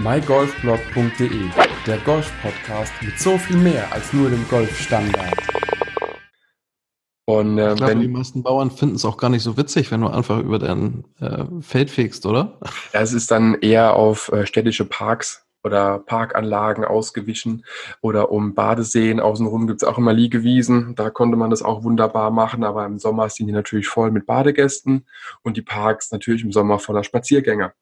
mygolfblog.de, der Golf-Podcast mit so viel mehr als nur dem Golfstandard. Und äh, ich glaube, die meisten Bauern finden es auch gar nicht so witzig, wenn du einfach über dein äh, Feld fegst, oder? Es ist dann eher auf äh, städtische Parks oder Parkanlagen ausgewichen oder um Badeseen außenrum gibt es auch immer Liegewiesen. Da konnte man das auch wunderbar machen, aber im Sommer sind die natürlich voll mit Badegästen und die Parks natürlich im Sommer voller Spaziergänger.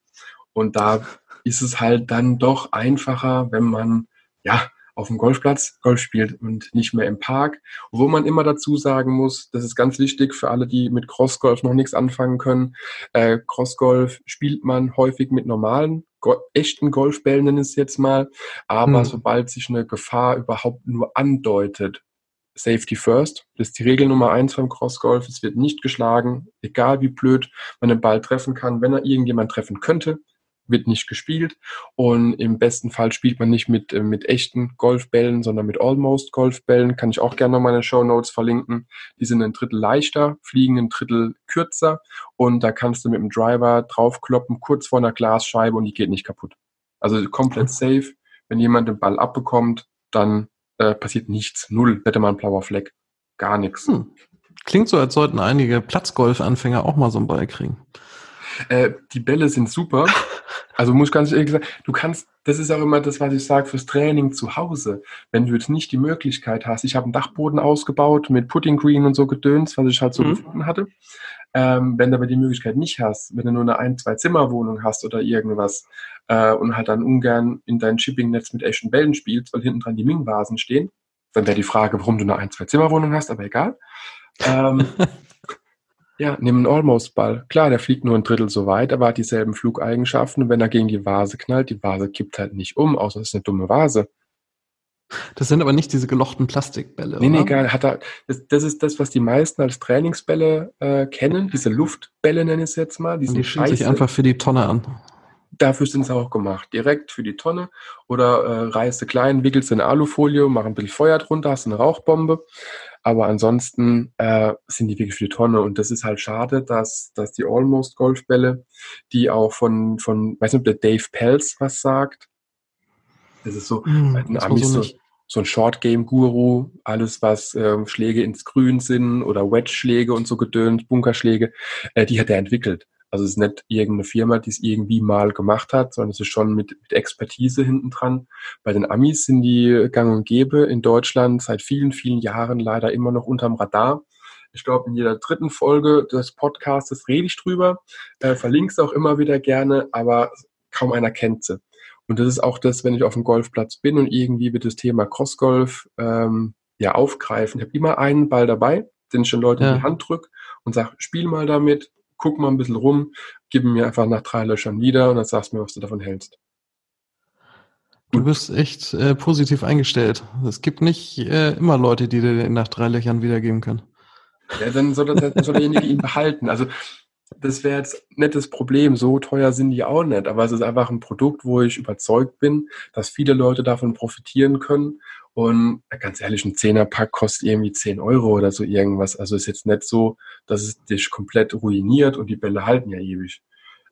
Und da ist es halt dann doch einfacher, wenn man ja auf dem Golfplatz Golf spielt und nicht mehr im Park. Wo man immer dazu sagen muss, das ist ganz wichtig für alle, die mit Crossgolf noch nichts anfangen können. Äh, Crossgolf spielt man häufig mit normalen go echten Golfbällen, nenne ich es jetzt mal. Aber hm. sobald sich eine Gefahr überhaupt nur andeutet, Safety first. Das ist die Regel Nummer eins beim Crossgolf. Es wird nicht geschlagen, egal wie blöd man den Ball treffen kann. Wenn er irgendjemand treffen könnte, wird nicht gespielt und im besten Fall spielt man nicht mit, äh, mit echten Golfbällen, sondern mit Almost Golfbällen. Kann ich auch gerne noch meine Show Notes verlinken. Die sind ein Drittel leichter, fliegen ein Drittel kürzer und da kannst du mit dem Driver draufkloppen, kurz vor einer Glasscheibe und die geht nicht kaputt. Also komplett safe. Wenn jemand den Ball abbekommt, dann äh, passiert nichts. Null. Hätte man ein blauer Fleck. Gar nichts. Hm. Klingt so, als sollten einige Platzgolf-Anfänger auch mal so einen Ball kriegen. Äh, die Bälle sind super. Also muss ich ganz ehrlich sagen, du kannst, das ist auch immer das, was ich sage, fürs Training zu Hause. Wenn du jetzt nicht die Möglichkeit hast, ich habe einen Dachboden ausgebaut mit Putting Green und so Gedöns, was ich halt so mhm. gefunden hatte. Ähm, wenn du aber die Möglichkeit nicht hast, wenn du nur eine ein-, zwei Zimmerwohnung hast oder irgendwas äh, und halt dann ungern in dein Shipping-Netz mit echten Bällen spielst, weil hinten dran die Ming-Vasen stehen, dann wäre die Frage, warum du eine ein-, zwei Zimmerwohnung hast, aber egal. Ähm, Ja, nimm einen Almost-Ball. Klar, der fliegt nur ein Drittel so weit, aber hat dieselben Flugeigenschaften. Und wenn er gegen die Vase knallt, die Vase kippt halt nicht um, außer es ist eine dumme Vase. Das sind aber nicht diese gelochten Plastikbälle. Nee, nee, egal. Hat er, das, das, ist das, was die meisten als Trainingsbälle äh, kennen. Diese Luftbälle nenne ich es jetzt mal. Die, die schieben sich einfach für die Tonne an. Dafür sind sie auch gemacht. Direkt für die Tonne. Oder äh, reißt klein, wickelst du in Alufolie, mach ein bisschen Feuer drunter, hast eine Rauchbombe. Aber ansonsten äh, sind die wirklich für die Tonne. Und das ist halt schade, dass, dass die Almost Golfbälle, die auch von, von, weiß nicht, ob der Dave Pelz was sagt. Das ist so mm, ein Amis, so, so, ein Short Game Guru, alles was ähm, Schläge ins Grün sind oder Wedge-Schläge und so gedönt, Bunkerschläge, äh, die hat er entwickelt. Also es ist nicht irgendeine Firma, die es irgendwie mal gemacht hat, sondern es ist schon mit, mit Expertise hinten dran. Bei den Amis sind die gang und gäbe in Deutschland seit vielen, vielen Jahren leider immer noch unterm Radar. Ich glaube, in jeder dritten Folge des Podcasts rede ich drüber, äh, verlinke es auch immer wieder gerne, aber kaum einer kennt sie. Und das ist auch das, wenn ich auf dem Golfplatz bin und irgendwie wird das Thema Crossgolf ähm, ja aufgreifen. Ich habe immer einen Ball dabei, den ich schon Leute ja. in die Hand drücke und sage, spiel mal damit, guck mal ein bisschen rum, gib mir einfach nach drei Löchern wieder und dann sagst du mir, was du davon hältst. Du bist echt äh, positiv eingestellt. Es gibt nicht äh, immer Leute, die dir nach drei Löchern wiedergeben können. Ja, dann soll, dann soll derjenige ihn behalten. Also das wäre jetzt nicht das Problem. So teuer sind die auch nicht. Aber es ist einfach ein Produkt, wo ich überzeugt bin, dass viele Leute davon profitieren können und ganz ehrlich, ein Zehnerpack kostet irgendwie 10 Euro oder so irgendwas. Also ist jetzt nicht so, dass es dich komplett ruiniert und die Bälle halten ja ewig.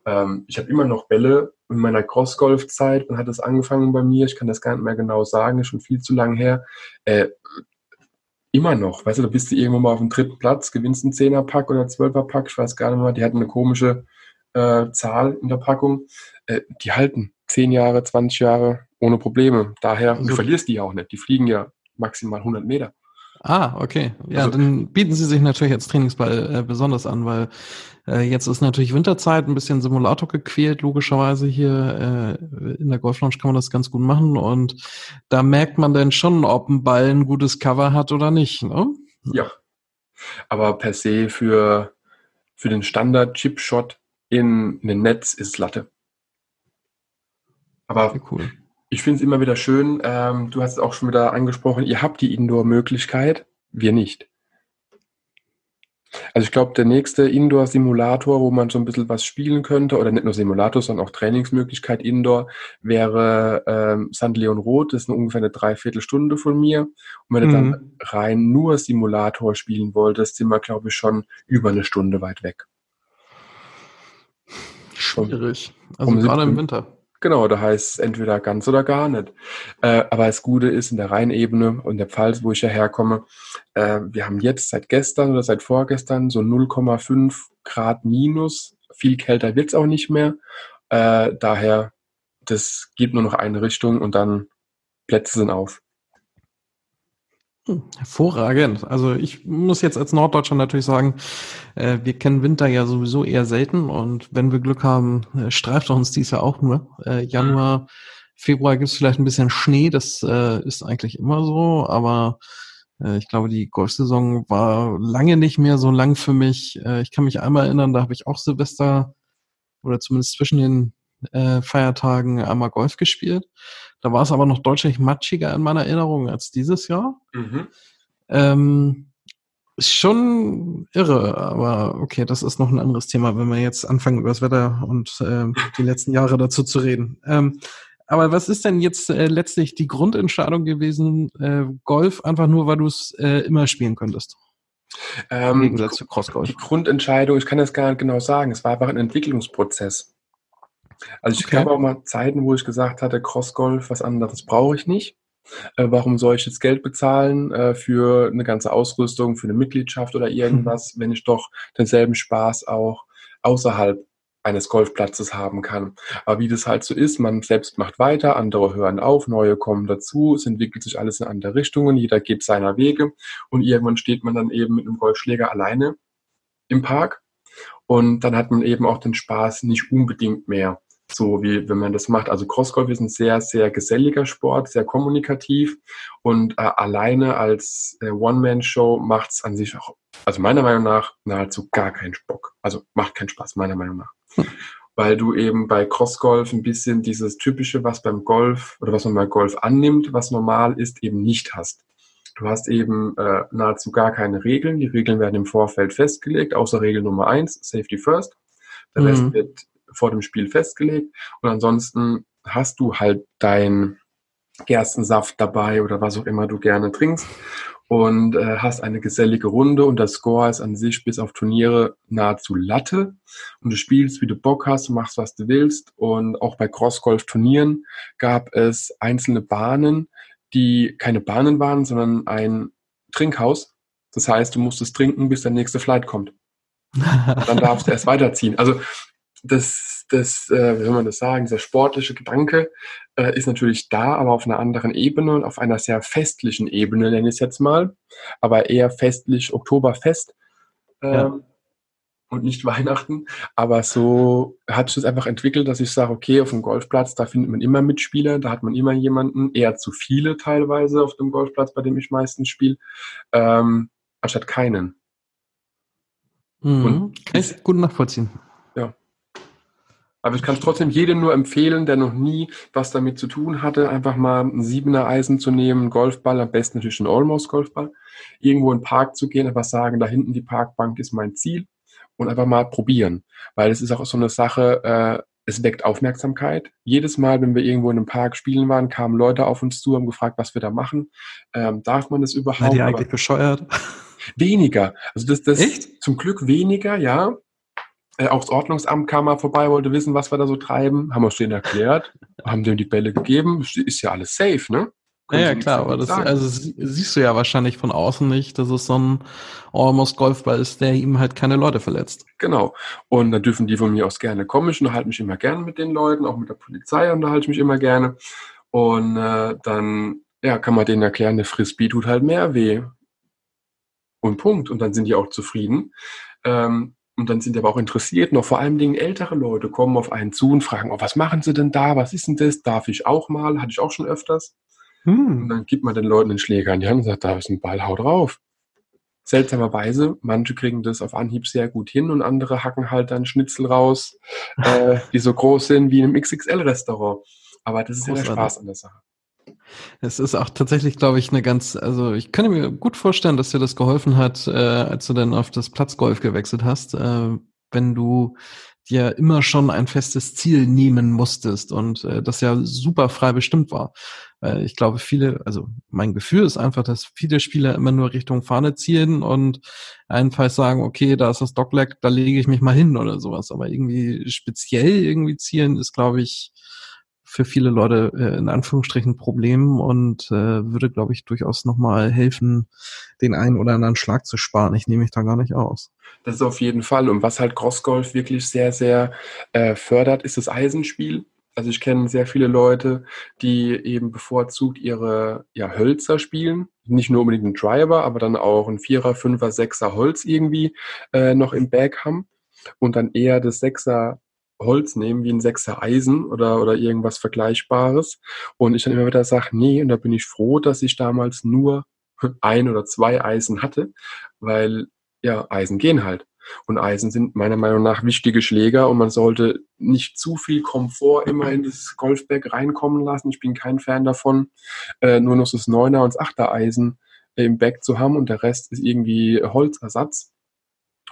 Ähm, ich habe immer noch Bälle in meiner Crossgolf-Zeit und hat es angefangen bei mir. Ich kann das gar nicht mehr genau sagen, ist schon viel zu lang her. Äh, immer noch, weißt du, da bist du irgendwo mal auf dem dritten Platz, gewinnst einen Zehnerpack oder Zwölferpack, ich weiß gar nicht mehr, die hatten eine komische äh, Zahl in der Packung. Äh, die halten 10 Jahre, 20 Jahre, ohne Probleme. Daher, du verlierst die ja auch nicht. Die fliegen ja maximal 100 Meter. Ah, okay. Ja, also, dann bieten sie sich natürlich als Trainingsball äh, besonders an, weil äh, jetzt ist natürlich Winterzeit, ein bisschen Simulator gequält, logischerweise hier äh, in der Golf Lounge kann man das ganz gut machen und da merkt man dann schon, ob ein Ball ein gutes Cover hat oder nicht. Ne? Ja, aber per se für, für den Standard-Chip-Shot in, in den Netz ist Latte. Aber cool. Ich finde es immer wieder schön, ähm, du hast es auch schon wieder angesprochen, ihr habt die Indoor-Möglichkeit, wir nicht. Also ich glaube, der nächste Indoor-Simulator, wo man so ein bisschen was spielen könnte, oder nicht nur Simulator, sondern auch Trainingsmöglichkeit Indoor, wäre ähm, St. Leon Roth. Das ist eine ungefähr eine Dreiviertelstunde von mir. Und wenn mhm. du dann mhm. rein nur Simulator spielen wolltest, sind wir, glaube ich, schon über eine Stunde weit weg. Schwierig. Also um gerade im Winter Genau, da heißt es entweder ganz oder gar nicht. Äh, aber das Gute ist in der Rheinebene und der Pfalz, wo ich ja herkomme, äh, wir haben jetzt seit gestern oder seit vorgestern so 0,5 Grad minus. Viel kälter wird's auch nicht mehr. Äh, daher, das geht nur noch eine Richtung und dann Plätze sind auf. Hm, hervorragend. Also ich muss jetzt als Norddeutscher natürlich sagen, äh, wir kennen Winter ja sowieso eher selten und wenn wir Glück haben, äh, streift uns dies ja auch nur. Äh, Januar, Februar gibt es vielleicht ein bisschen Schnee, das äh, ist eigentlich immer so, aber äh, ich glaube, die Golfsaison war lange nicht mehr so lang für mich. Äh, ich kann mich einmal erinnern, da habe ich auch Silvester oder zumindest zwischen den Feiertagen einmal Golf gespielt. Da war es aber noch deutlich matschiger in meiner Erinnerung als dieses Jahr. Mhm. Ähm, ist schon irre, aber okay, das ist noch ein anderes Thema, wenn wir jetzt anfangen, über das Wetter und äh, die letzten Jahre dazu zu reden. Ähm, aber was ist denn jetzt äh, letztlich die Grundentscheidung gewesen, äh, Golf, einfach nur, weil du es äh, immer spielen könntest? Ähm, Im Gegensatz zu Crossgolf. Die Grundentscheidung, ich kann das gar nicht genau sagen, es war einfach ein Entwicklungsprozess. Also ich okay. gab auch mal Zeiten, wo ich gesagt hatte, Crossgolf, was anderes brauche ich nicht. Äh, warum soll ich jetzt Geld bezahlen äh, für eine ganze Ausrüstung, für eine Mitgliedschaft oder irgendwas, wenn ich doch denselben Spaß auch außerhalb eines Golfplatzes haben kann. Aber wie das halt so ist, man selbst macht weiter, andere hören auf, neue kommen dazu, es entwickelt sich alles in andere Richtungen, jeder geht seiner Wege und irgendwann steht man dann eben mit einem Golfschläger alleine im Park und dann hat man eben auch den Spaß nicht unbedingt mehr so wie wenn man das macht. Also Crossgolf ist ein sehr, sehr geselliger Sport, sehr kommunikativ und äh, alleine als äh, One-Man-Show macht es an sich auch, also meiner Meinung nach, nahezu gar keinen Bock. Also macht keinen Spaß, meiner Meinung nach. Hm. Weil du eben bei Crossgolf ein bisschen dieses typische, was beim Golf oder was man bei Golf annimmt, was normal ist, eben nicht hast. Du hast eben äh, nahezu gar keine Regeln. Die Regeln werden im Vorfeld festgelegt, außer Regel Nummer eins, Safety First. Der mhm. Rest wird vor dem Spiel festgelegt. Und ansonsten hast du halt dein Gerstensaft dabei oder was auch immer du gerne trinkst und äh, hast eine gesellige Runde und der Score ist an sich bis auf Turniere nahezu Latte und du spielst, wie du Bock hast, machst, was du willst und auch bei Crossgolf-Turnieren gab es einzelne Bahnen, die keine Bahnen waren, sondern ein Trinkhaus. Das heißt, du musstest trinken, bis der nächste Flight kommt. dann darfst du erst weiterziehen. Also das, das äh, wie soll man das sagen, dieser sportliche Gedanke äh, ist natürlich da, aber auf einer anderen Ebene und auf einer sehr festlichen Ebene, nenne ich es jetzt mal, aber eher festlich Oktoberfest äh, ja. Und nicht Weihnachten. Aber so hat sich das einfach entwickelt, dass ich sage, okay, auf dem Golfplatz, da findet man immer Mitspieler, da hat man immer jemanden, eher zu viele teilweise auf dem Golfplatz, bei dem ich meistens spiele, ähm, anstatt keinen. Mhm. Kann ich gut nachvollziehen. Aber ich kann es trotzdem jedem nur empfehlen, der noch nie was damit zu tun hatte, einfach mal ein Siebener Eisen zu nehmen, einen Golfball, am besten natürlich einen Almost-Golfball, irgendwo in den Park zu gehen, einfach sagen, da hinten die Parkbank ist mein Ziel und einfach mal probieren. Weil es ist auch so eine Sache, äh, es weckt Aufmerksamkeit. Jedes Mal, wenn wir irgendwo in einem Park spielen waren, kamen Leute auf uns zu, haben gefragt, was wir da machen. Ähm, darf man das überhaupt? War die eigentlich bescheuert? Weniger. Also das, das Echt? zum Glück weniger, ja äh, auch das Ordnungsamt kam mal vorbei, wollte wissen, was wir da so treiben, haben wir uns denen erklärt, haben denen die Bälle gegeben, ist ja alles safe, ne? ja, ja klar, aber das also siehst du ja wahrscheinlich von außen nicht, dass es so ein Almost Golfball ist, der ihm halt keine Leute verletzt. Genau. Und dann dürfen die von mir aus gerne kommen. Ich unterhalte mich immer gerne mit den Leuten, auch mit der Polizei unterhalte ich mich immer gerne. Und äh, dann ja, kann man denen erklären, eine Frisbee tut halt mehr weh. Und Punkt. Und dann sind die auch zufrieden. Ähm, und dann sind aber auch interessiert, noch vor allen Dingen ältere Leute kommen auf einen zu und fragen, oh, was machen sie denn da? Was ist denn das? Darf ich auch mal? Hatte ich auch schon öfters. Hm. Und dann gibt man den Leuten den Schläger in die Hand und sagt, da ist ein Ball, hau drauf. Seltsamerweise, manche kriegen das auf Anhieb sehr gut hin und andere hacken halt dann Schnitzel raus, äh, die so groß sind wie in einem XXL-Restaurant. Aber das ist ja der Spaß an der Sache. Es ist auch tatsächlich, glaube ich, eine ganz, also ich könnte mir gut vorstellen, dass dir das geholfen hat, äh, als du dann auf das Platzgolf gewechselt hast, äh, wenn du dir immer schon ein festes Ziel nehmen musstest und äh, das ja super frei bestimmt war. Äh, ich glaube, viele, also mein Gefühl ist einfach, dass viele Spieler immer nur Richtung Fahne zielen und einfach sagen, okay, da ist das Dogleg, da lege ich mich mal hin oder sowas. Aber irgendwie speziell irgendwie zielen ist, glaube ich, für viele Leute äh, in Anführungsstrichen Problem und äh, würde, glaube ich, durchaus nochmal helfen, den einen oder anderen Schlag zu sparen. Ich nehme mich da gar nicht aus. Das ist auf jeden Fall. Und was halt Crossgolf wirklich sehr, sehr äh, fördert, ist das Eisenspiel. Also ich kenne sehr viele Leute, die eben bevorzugt ihre ja, Hölzer spielen. Nicht nur unbedingt einen Driver, aber dann auch ein Vierer, Fünfer, Sechser Holz irgendwie äh, noch im Bag haben und dann eher das Sechser Holz nehmen, wie ein Sechser Eisen oder, oder irgendwas Vergleichbares. Und ich dann immer wieder sage, nee, und da bin ich froh, dass ich damals nur ein oder zwei Eisen hatte, weil ja, Eisen gehen halt. Und Eisen sind meiner Meinung nach wichtige Schläger und man sollte nicht zu viel Komfort immer in das Golfbag reinkommen lassen. Ich bin kein Fan davon, äh, nur noch das Neuner und das Achter Eisen im Bag zu haben und der Rest ist irgendwie Holzersatz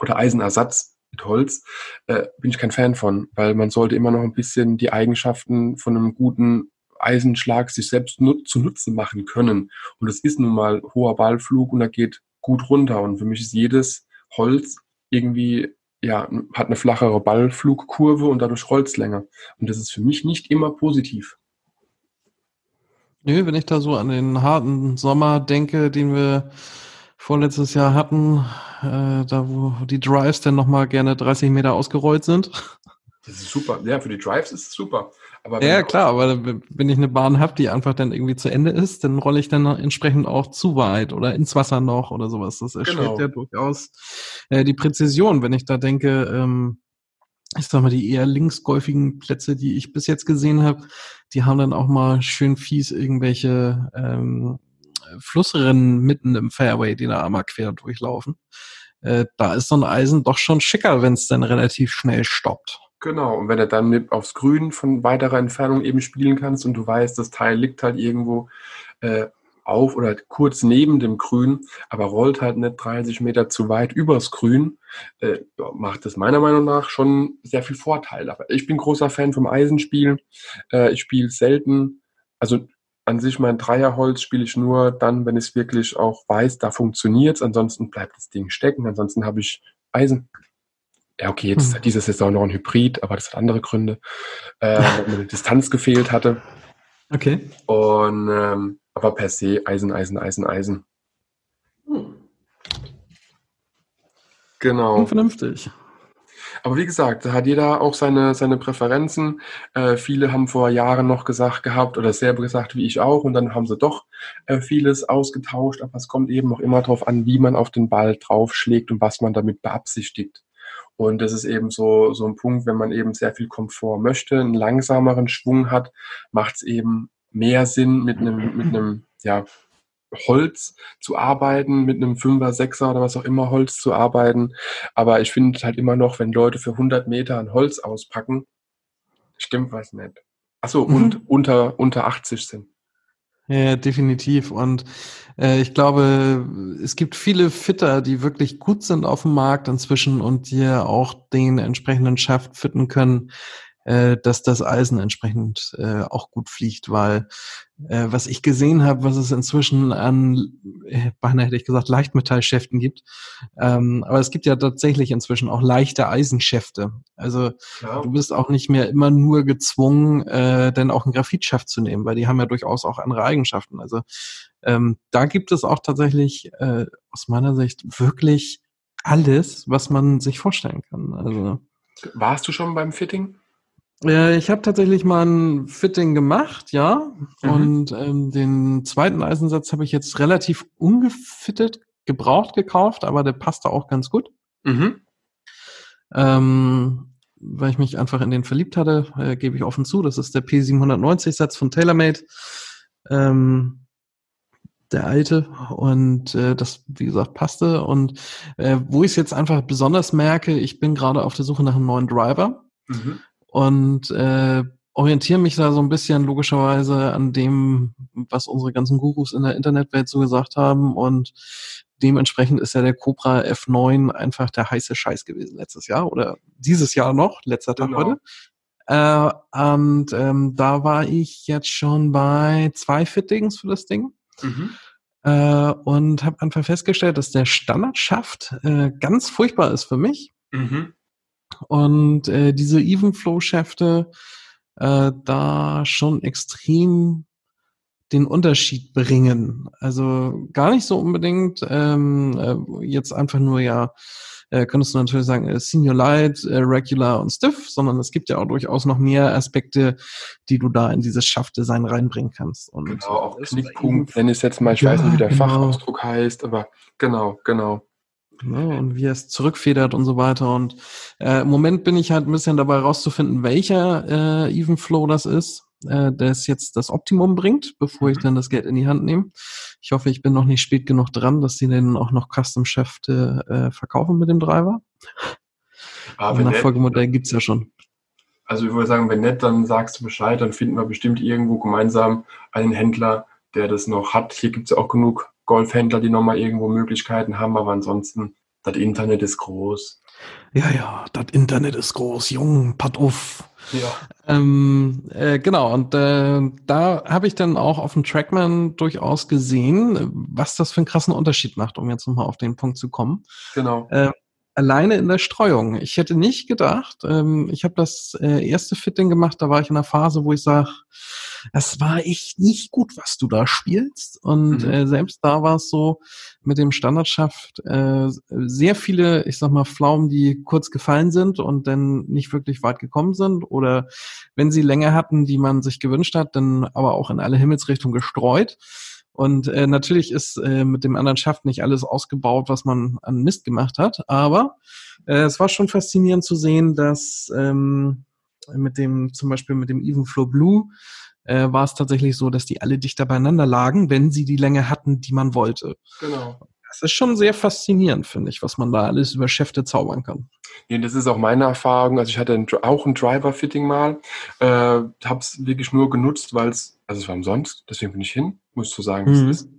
oder Eisenersatz mit Holz. Äh, bin ich kein Fan von, weil man sollte immer noch ein bisschen die Eigenschaften von einem guten Eisenschlag sich selbst nut zu Nutzen machen können. Und es ist nun mal hoher Ballflug und er geht gut runter. Und für mich ist jedes Holz irgendwie, ja, hat eine flachere Ballflugkurve und dadurch rollt länger. Und das ist für mich nicht immer positiv. Nö, wenn ich da so an den harten Sommer denke, den wir vorletztes Jahr hatten, äh, da wo die Drives dann nochmal gerne 30 Meter ausgerollt sind. Das ist super. Ja, für die Drives ist es super. Aber ja, klar, aber wenn ich eine Bahn habe, die einfach dann irgendwie zu Ende ist, dann rolle ich dann entsprechend auch zu weit oder ins Wasser noch oder sowas. Das erschwert genau. ja durchaus äh, die Präzision, wenn ich da denke, ähm, ich sag mal, die eher linksgolfigen Plätze, die ich bis jetzt gesehen habe, die haben dann auch mal schön fies irgendwelche ähm, Flussrennen mitten im Fairway, die da einmal quer durchlaufen. Äh, da ist so ein Eisen doch schon schicker, wenn es dann relativ schnell stoppt. Genau, und wenn du dann aufs Grün von weiterer Entfernung eben spielen kannst und du weißt, das Teil liegt halt irgendwo äh, auf oder kurz neben dem Grün, aber rollt halt nicht 30 Meter zu weit übers Grün, äh, macht das meiner Meinung nach schon sehr viel Vorteil. Aber ich bin großer Fan vom Eisenspiel. Äh, ich spiele selten, also an sich mein Dreierholz spiele ich nur dann, wenn ich wirklich auch weiß, da funktioniert es. Ansonsten bleibt das Ding stecken. Ansonsten habe ich Eisen. Ja, okay, jetzt hm. diese Saison noch ein Hybrid, aber das hat andere Gründe, äh, weil mir die Distanz gefehlt hatte. Okay. Und ähm, aber per se Eisen, Eisen, Eisen, Eisen. Hm. Genau. vernünftig. Aber wie gesagt, da hat jeder auch seine, seine Präferenzen. Äh, viele haben vor Jahren noch gesagt gehabt oder selber gesagt, wie ich auch, und dann haben sie doch äh, vieles ausgetauscht. Aber es kommt eben auch immer darauf an, wie man auf den Ball draufschlägt und was man damit beabsichtigt. Und das ist eben so, so ein Punkt, wenn man eben sehr viel Komfort möchte, einen langsameren Schwung hat, macht es eben mehr Sinn, mit einem, mit einem, ja, Holz zu arbeiten, mit einem Fünfer, Sechser oder was auch immer Holz zu arbeiten. Aber ich finde halt immer noch, wenn Leute für 100 Meter ein Holz auspacken, stimmt was nicht. Achso, mhm. und unter, unter 80 sind. Ja, definitiv. Und äh, ich glaube, es gibt viele Fitter, die wirklich gut sind auf dem Markt inzwischen und die auch den entsprechenden Schaft fitten können, äh, dass das Eisen entsprechend äh, auch gut fliegt, weil äh, was ich gesehen habe, was es inzwischen an, äh, beinahe hätte ich gesagt, Leichtmetallschäften gibt, ähm, aber es gibt ja tatsächlich inzwischen auch leichte Eisenschäfte. Also ja. du bist auch nicht mehr immer nur gezwungen, äh, dann auch einen Graphitschaft zu nehmen, weil die haben ja durchaus auch andere Eigenschaften. Also ähm, da gibt es auch tatsächlich äh, aus meiner Sicht wirklich alles, was man sich vorstellen kann. Also warst du schon beim Fitting? Äh, ich habe tatsächlich mal ein Fitting gemacht, ja. Mhm. Und ähm, den zweiten Eisensatz habe ich jetzt relativ ungefittet, gebraucht gekauft, aber der passte auch ganz gut. Mhm. Ähm, weil ich mich einfach in den verliebt hatte, äh, gebe ich offen zu. Das ist der P790-Satz von TaylorMade. Ähm, der alte und äh, das, wie gesagt, passte. Und äh, wo ich es jetzt einfach besonders merke, ich bin gerade auf der Suche nach einem neuen Driver. Mhm und äh, orientiere mich da so ein bisschen logischerweise an dem, was unsere ganzen Gurus in der Internetwelt so gesagt haben und dementsprechend ist ja der Cobra F9 einfach der heiße Scheiß gewesen letztes Jahr oder dieses Jahr noch, letzter Tag genau. heute. Äh, und ähm, da war ich jetzt schon bei zwei Fittings für das Ding. Mhm. Äh, und habe einfach festgestellt, dass der Standardschaft äh, ganz furchtbar ist für mich. Mhm. Und äh, diese Evenflow-Schäfte, äh, da schon extrem den Unterschied bringen. Also gar nicht so unbedingt ähm, äh, jetzt einfach nur ja, äh, könntest du natürlich sagen, äh, Senior Light, äh, Regular und Stiff, sondern es gibt ja auch durchaus noch mehr Aspekte, die du da in dieses Schaftdesign reinbringen kannst. Und genau, auch Knickpunkt, wenn es jetzt mal, ich ja, weiß nicht, wie der genau. Fachausdruck heißt, aber genau, genau. Ne, und wie es zurückfedert und so weiter. Und äh, im Moment bin ich halt ein bisschen dabei rauszufinden, welcher äh, Even Flow das ist äh, das jetzt das Optimum bringt, bevor ich mhm. dann das Geld in die Hand nehme. Ich hoffe, ich bin noch nicht spät genug dran, dass sie den auch noch Custom-Schäfte äh, verkaufen mit dem Driver. Aber ein Nachfolgemodell gibt's ja schon. Also ich würde sagen, wenn nicht, dann sagst du Bescheid, dann finden wir bestimmt irgendwo gemeinsam einen Händler, der das noch hat. Hier gibt's ja auch genug Golfhändler, die nochmal irgendwo Möglichkeiten haben, aber ansonsten, das Internet ist groß. Ja, ja, das Internet ist groß, jung, patt auf. Ja. Ähm, äh, genau, und äh, da habe ich dann auch auf dem Trackman durchaus gesehen, was das für einen krassen Unterschied macht, um jetzt nochmal auf den Punkt zu kommen. Genau. Äh, alleine in der Streuung. Ich hätte nicht gedacht, ähm, ich habe das äh, erste Fitting gemacht, da war ich in einer Phase, wo ich sage, das war echt nicht gut, was du da spielst. Und mhm. äh, selbst da war es so mit dem Standardschaft äh, sehr viele, ich sag mal, Pflaumen, die kurz gefallen sind und dann nicht wirklich weit gekommen sind. Oder wenn sie länger hatten, die man sich gewünscht hat, dann aber auch in alle Himmelsrichtungen gestreut. Und äh, natürlich ist äh, mit dem anderen Schaft nicht alles ausgebaut, was man an Mist gemacht hat, aber äh, es war schon faszinierend zu sehen, dass ähm, mit dem, zum Beispiel mit dem Evenflow Blue, äh, war es tatsächlich so, dass die alle dichter beieinander lagen, wenn sie die Länge hatten, die man wollte. Genau. Das ist schon sehr faszinierend, finde ich, was man da alles über Schäfte zaubern kann. Nee, das ist auch meine Erfahrung. Also ich hatte auch ein Driver-Fitting mal, äh, habe es wirklich nur genutzt, weil es, also es war umsonst, deswegen bin ich hin, musst du sagen, mhm. es ist.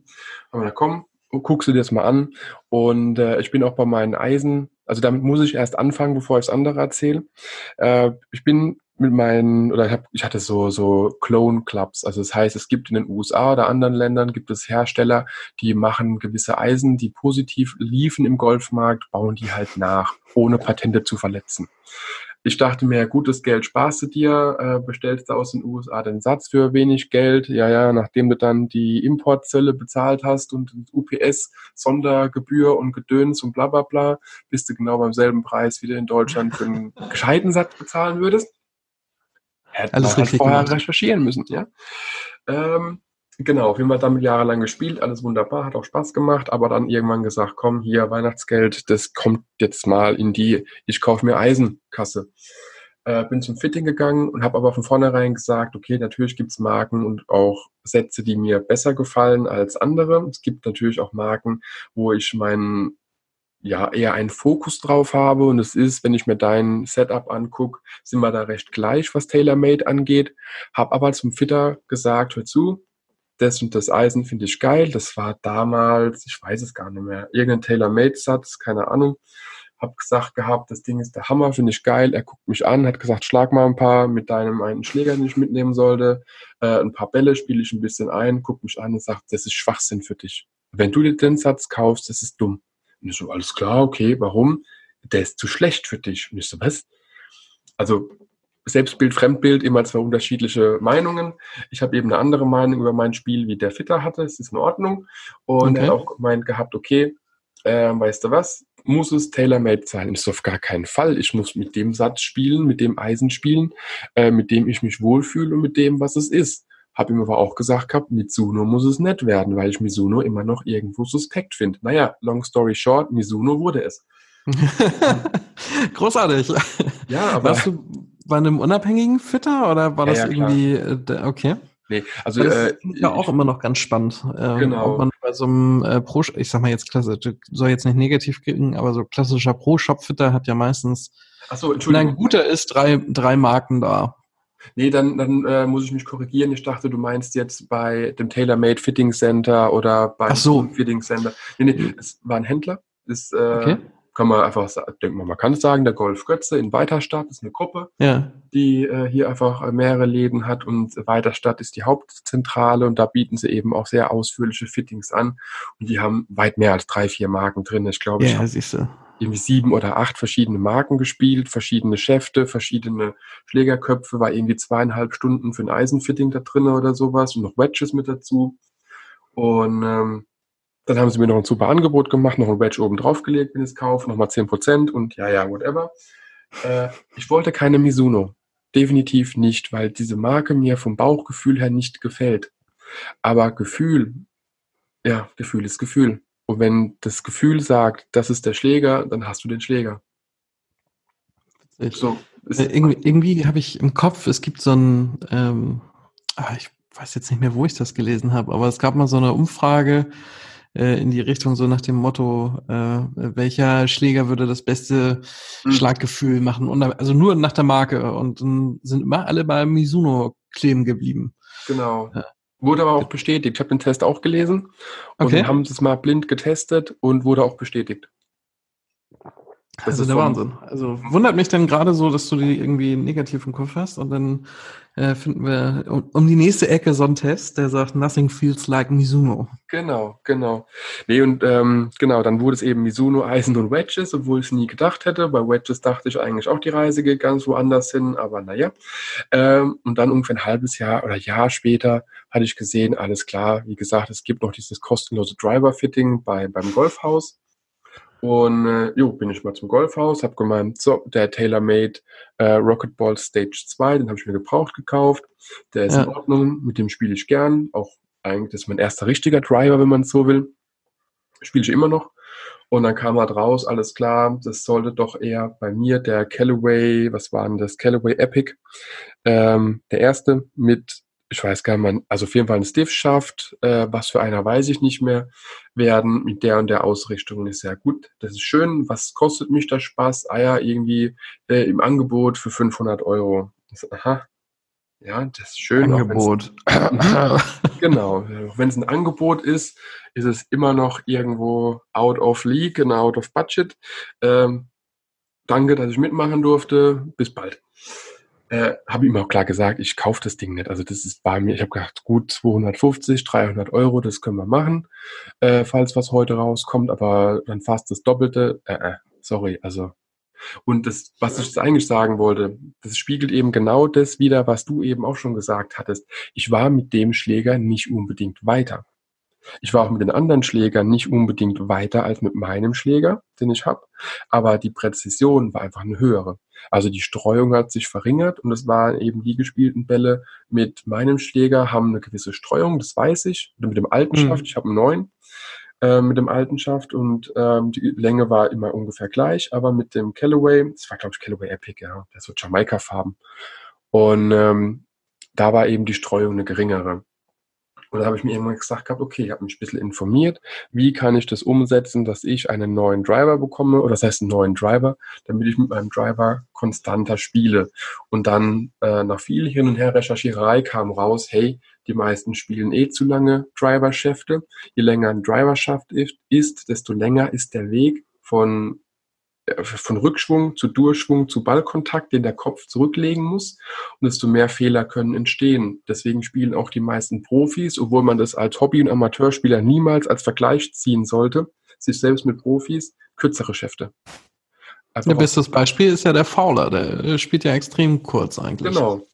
Aber da komm, guckst du dir das mal an. Und äh, ich bin auch bei meinen Eisen, also damit muss ich erst anfangen, bevor ich das andere erzähle. Äh, ich bin mit meinen, oder ich, hab, ich hatte so, so Clone-Clubs. Also das heißt, es gibt in den USA oder anderen Ländern gibt es Hersteller, die machen gewisse Eisen, die positiv liefen im Golfmarkt, bauen die halt nach, ohne Patente zu verletzen. Ich dachte mir, gutes Geld sparst du dir, äh, bestellst du aus den USA den Satz für wenig Geld. Ja, ja, nachdem du dann die Importzölle bezahlt hast und UPS, Sondergebühr und Gedöns und bla bla bla, bist du genau beim selben Preis, wie du in Deutschland für einen gescheiten Satz bezahlen würdest. Hätte Alles man halt vorher gemacht. recherchieren müssen, ja. Ähm, genau, wir haben damit jahrelang gespielt, alles wunderbar, hat auch Spaß gemacht, aber dann irgendwann gesagt, komm, hier Weihnachtsgeld, das kommt jetzt mal in die, ich kaufe mir Eisenkasse. Äh, bin zum Fitting gegangen und habe aber von vornherein gesagt, okay, natürlich gibt's Marken und auch Sätze, die mir besser gefallen als andere. Es gibt natürlich auch Marken, wo ich meinen ja eher einen Fokus drauf habe. Und es ist, wenn ich mir dein Setup angucke, sind wir da recht gleich, was TaylorMade angeht. Hab aber zum Fitter gesagt, hör zu, das und das Eisen finde ich geil. Das war damals, ich weiß es gar nicht mehr, irgendein TaylorMade-Satz, keine Ahnung. Hab gesagt gehabt, das Ding ist der Hammer, finde ich geil. Er guckt mich an, hat gesagt, schlag mal ein paar mit deinem einen Schläger, den ich mitnehmen sollte. Äh, ein paar Bälle spiele ich ein bisschen ein, guckt mich an und sagt, das ist Schwachsinn für dich. Wenn du dir den Satz kaufst, das ist dumm. Und ich so, alles klar, okay, warum? Der ist zu schlecht für dich. Und ich so, was? Also Selbstbild, Fremdbild, immer zwei unterschiedliche Meinungen. Ich habe eben eine andere Meinung über mein Spiel, wie der Fitter hatte. Es ist in Ordnung. Und okay. er hat auch gemeint gehabt, okay, äh, weißt du was, muss es tailor-made sein? So, auf gar keinen Fall. Ich muss mit dem Satz spielen, mit dem Eisen spielen, äh, mit dem ich mich wohlfühle und mit dem, was es ist. Hab ihm aber auch gesagt gehabt, Mizuno muss es nicht werden, weil ich Mizuno immer noch irgendwo suspekt finde. Naja, long story short, Mizuno wurde es. Großartig. Ja, aber. Warst du bei einem unabhängigen Fitter oder war das ja, irgendwie, äh, okay? Nee, also das äh, ist ja auch immer noch ganz spannend. Ähm, genau. Ob man bei so einem äh, Pro, ich sag mal jetzt klasse, soll jetzt nicht negativ klingen, aber so klassischer Pro-Shop-Fitter hat ja meistens, Ach so, wenn ein guter ist, drei, drei Marken da. Nee, dann, dann äh, muss ich mich korrigieren. Ich dachte, du meinst jetzt bei dem TaylorMade Fitting Center oder beim so. Fitting Center. Nee, nee, es war ein Händler. Das äh, okay. Kann man einfach denkt man, man kann es sagen, der Golf Götze in Weiterstadt ist eine Gruppe, ja. die äh, hier einfach mehrere Läden hat und Weiterstadt ist die Hauptzentrale und da bieten sie eben auch sehr ausführliche Fittings an und die haben weit mehr als drei, vier Marken drin. Ich glaube, ja, ich hab, irgendwie sieben oder acht verschiedene Marken gespielt, verschiedene Schäfte, verschiedene Schlägerköpfe, war irgendwie zweieinhalb Stunden für ein Eisenfitting da drin oder sowas und noch Wedges mit dazu. Und ähm, dann haben sie mir noch ein super Angebot gemacht, noch ein Wedge oben draufgelegt, wenn ich es kaufe, nochmal zehn Prozent und ja, ja, whatever. Äh, ich wollte keine Mizuno. Definitiv nicht, weil diese Marke mir vom Bauchgefühl her nicht gefällt. Aber Gefühl, ja, Gefühl ist Gefühl. Und wenn das Gefühl sagt, das ist der Schläger, dann hast du den Schläger. So, äh, irgendwie, irgendwie habe ich im Kopf, es gibt so ein, ähm, ah, ich weiß jetzt nicht mehr, wo ich das gelesen habe, aber es gab mal so eine Umfrage äh, in die Richtung so nach dem Motto, äh, welcher Schläger würde das beste mhm. Schlaggefühl machen? Und, also nur nach der Marke und dann sind immer alle bei Mizuno kleben geblieben. Genau. Ja. Wurde aber auch bestätigt. Ich habe den Test auch gelesen und okay. haben es mal blind getestet und wurde auch bestätigt. Das also ist der Wahnsinn. Also wundert mich dann gerade so, dass du die irgendwie negativ im Kopf hast und dann äh, finden wir um, um, die nächste Ecke so einen Test, der sagt, nothing feels like Mizuno. Genau, genau. Nee, und ähm, genau, dann wurde es eben Mizuno, Eisen und Wedges, obwohl ich es nie gedacht hätte. Bei Wedges dachte ich eigentlich auch, die Reise geht ganz woanders hin, aber naja. Ähm, und dann ungefähr ein halbes Jahr oder Jahr später hatte ich gesehen, alles klar, wie gesagt, es gibt noch dieses kostenlose Driver-Fitting bei, beim Golfhaus. Und äh, jo, bin ich mal zum Golfhaus, habe gemeint, so, der TaylorMade äh, Rocket Ball Stage 2, den habe ich mir gebraucht gekauft. Der ist ja. in Ordnung, mit dem spiele ich gern. Auch eigentlich, das ist mein erster richtiger Driver, wenn man es so will. Spiele ich immer noch. Und dann kam halt raus, alles klar, das sollte doch eher bei mir der Callaway, was war denn das? Callaway Epic, ähm, der erste mit ich weiß gar nicht, also auf jeden Fall ein Stiff schafft, äh, was für einer weiß ich nicht mehr, werden mit der und der Ausrichtung ist sehr gut. Das ist schön. Was kostet mich das Spaß? Ah ja, irgendwie äh, im Angebot für 500 Euro. Das, aha. Ja, das ist schön. Angebot. genau. Wenn es ein Angebot ist, ist es immer noch irgendwo out of league und out of budget. Ähm, danke, dass ich mitmachen durfte. Bis bald äh, habe ihm auch klar gesagt, ich kaufe das Ding nicht. Also das ist bei mir, ich habe gedacht, gut 250, 300 Euro, das können wir machen, äh, falls was heute rauskommt, aber dann fast das Doppelte. Äh, äh, sorry, also. Und das, was ich jetzt eigentlich sagen wollte, das spiegelt eben genau das wieder, was du eben auch schon gesagt hattest. Ich war mit dem Schläger nicht unbedingt weiter. Ich war auch mit den anderen Schlägern nicht unbedingt weiter als mit meinem Schläger, den ich habe, aber die Präzision war einfach eine höhere. Also die Streuung hat sich verringert und es waren eben die gespielten Bälle mit meinem Schläger haben eine gewisse Streuung, das weiß ich. Oder mit dem alten mhm. Schaft, ich habe einen neuen äh, mit dem alten Schaft und ähm, die Länge war immer ungefähr gleich, aber mit dem Callaway, das war glaube ich Callaway Epic, ja, der so Jamaika-Farben. Und ähm, da war eben die Streuung eine geringere. Und da habe ich mir irgendwann gesagt gehabt, okay, ich habe mich ein bisschen informiert, wie kann ich das umsetzen, dass ich einen neuen Driver bekomme, oder das heißt einen neuen Driver, damit ich mit meinem Driver konstanter spiele. Und dann äh, nach viel Hin- und Her-Recherchierei kam raus, hey, die meisten spielen eh zu lange Driver-Schäfte. Je länger ein Driver-Schaft ist, desto länger ist der Weg von von Rückschwung zu Durchschwung zu Ballkontakt, den der Kopf zurücklegen muss. Und desto mehr Fehler können entstehen. Deswegen spielen auch die meisten Profis, obwohl man das als Hobby- und Amateurspieler niemals als Vergleich ziehen sollte, sich selbst mit Profis, kürzere Schäfte. Einfach Ein bestes Beispiel ist ja der Fowler, der spielt ja extrem kurz eigentlich. Genau.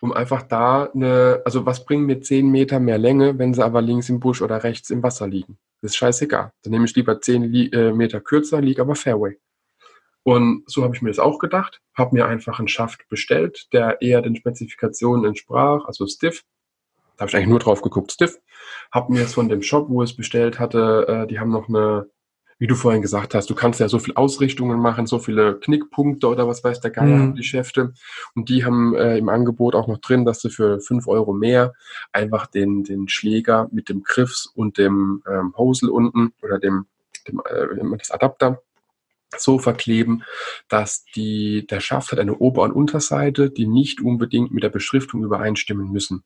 Um einfach da eine, also was bringen mir 10 Meter mehr Länge, wenn sie aber links im Busch oder rechts im Wasser liegen? Das ist scheißegal. Dann nehme ich lieber 10 äh, Meter kürzer, liege aber Fairway. Und so habe ich mir das auch gedacht, habe mir einfach einen Schaft bestellt, der eher den Spezifikationen entsprach, also Stiff. Da habe ich eigentlich nur drauf geguckt, Stiff. Habe mir jetzt von dem Shop, wo ich es bestellt hatte, äh, die haben noch eine, wie du vorhin gesagt hast, du kannst ja so viele Ausrichtungen machen, so viele Knickpunkte oder was weiß der Geier, mhm. die Schäfte. Und die haben äh, im Angebot auch noch drin, dass du für fünf Euro mehr einfach den, den Schläger mit dem Griffs und dem ähm, Hosel unten oder dem, dem äh, das Adapter so verkleben, dass die, der Schaft hat eine Ober- und Unterseite, die nicht unbedingt mit der Beschriftung übereinstimmen müssen.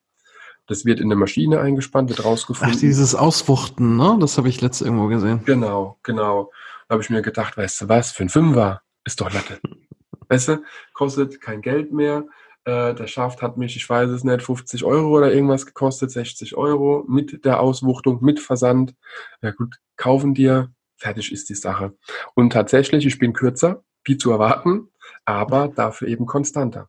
Das wird in der Maschine eingespannt, wird rausgefunden. Ach, dieses Auswuchten, ne? Das habe ich letztes irgendwo gesehen. Genau, genau. Da habe ich mir gedacht, weißt du was, für ein Fünfer ist doch Latte. weißt du, kostet kein Geld mehr. Äh, der Schaft hat mich, ich weiß es nicht, 50 Euro oder irgendwas gekostet, 60 Euro mit der Auswuchtung, mit Versand. Ja gut, kaufen dir, Fertig ist die Sache. Und tatsächlich, ich bin kürzer, wie zu erwarten, aber dafür eben konstanter.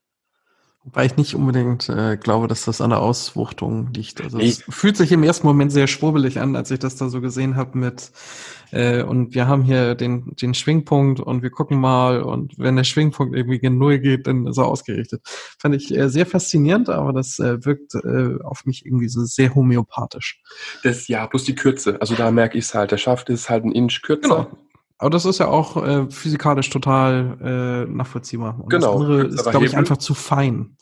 Weil ich nicht unbedingt äh, glaube, dass das an der Auswuchtung liegt. Also nee. es fühlt sich im ersten Moment sehr schwurbelig an, als ich das da so gesehen habe mit äh, und wir haben hier den, den Schwingpunkt und wir gucken mal und wenn der Schwingpunkt irgendwie gen Null geht, dann ist er ausgerichtet. Fand ich äh, sehr faszinierend, aber das äh, wirkt äh, auf mich irgendwie so sehr homöopathisch. Das ja, bloß die Kürze. Also da merke ich es halt. Der Schaft ist halt ein Inch kürzer. Genau. Aber das ist ja auch äh, physikalisch total äh, nachvollziehbar. Und genau. Das andere ist, glaube ich, einfach zu fein.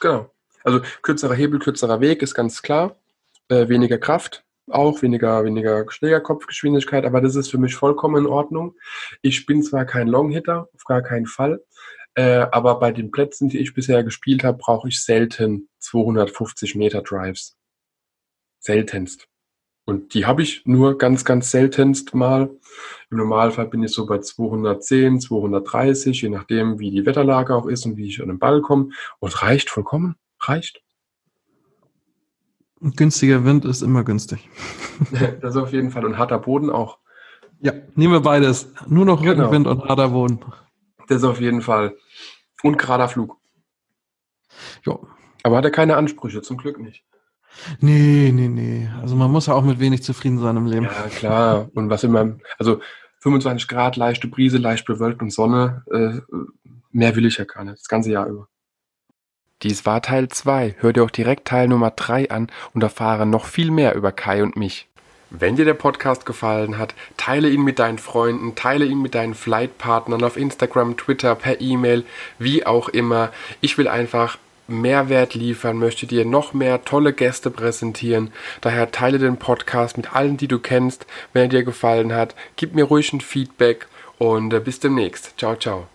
Genau. Also kürzerer Hebel, kürzerer Weg ist ganz klar. Äh, weniger Kraft, auch weniger, weniger Schlägerkopfgeschwindigkeit, aber das ist für mich vollkommen in Ordnung. Ich bin zwar kein Longhitter, auf gar keinen Fall, äh, aber bei den Plätzen, die ich bisher gespielt habe, brauche ich selten 250 Meter Drives. Seltenst. Und die habe ich nur ganz, ganz seltenst mal. Im Normalfall bin ich so bei 210, 230, je nachdem, wie die Wetterlage auch ist und wie ich an den Ball komme. Und reicht vollkommen. Reicht. Ein günstiger Wind ist immer günstig. das auf jeden Fall. Und harter Boden auch. Ja, nehmen wir beides. Nur noch genau. Rückenwind genau. und harter Boden. Das auf jeden Fall. Und gerader Flug. Ja. Aber hat er keine Ansprüche, zum Glück nicht. Nee, nee, nee. Also man muss ja auch mit wenig zufrieden sein im Leben. Ja, klar. Und was immer, also 25 Grad, leichte Brise, leicht bewölkt und Sonne, äh, mehr will ich ja gar nicht, das ganze Jahr über. Dies war Teil 2. Hör dir auch direkt Teil Nummer 3 an und erfahre noch viel mehr über Kai und mich. Wenn dir der Podcast gefallen hat, teile ihn mit deinen Freunden, teile ihn mit deinen Flightpartnern auf Instagram, Twitter, per E-Mail, wie auch immer. Ich will einfach Mehrwert liefern, möchte dir noch mehr tolle Gäste präsentieren. Daher teile den Podcast mit allen, die du kennst. Wenn er dir gefallen hat, gib mir ruhig ein Feedback und äh, bis demnächst. Ciao, ciao.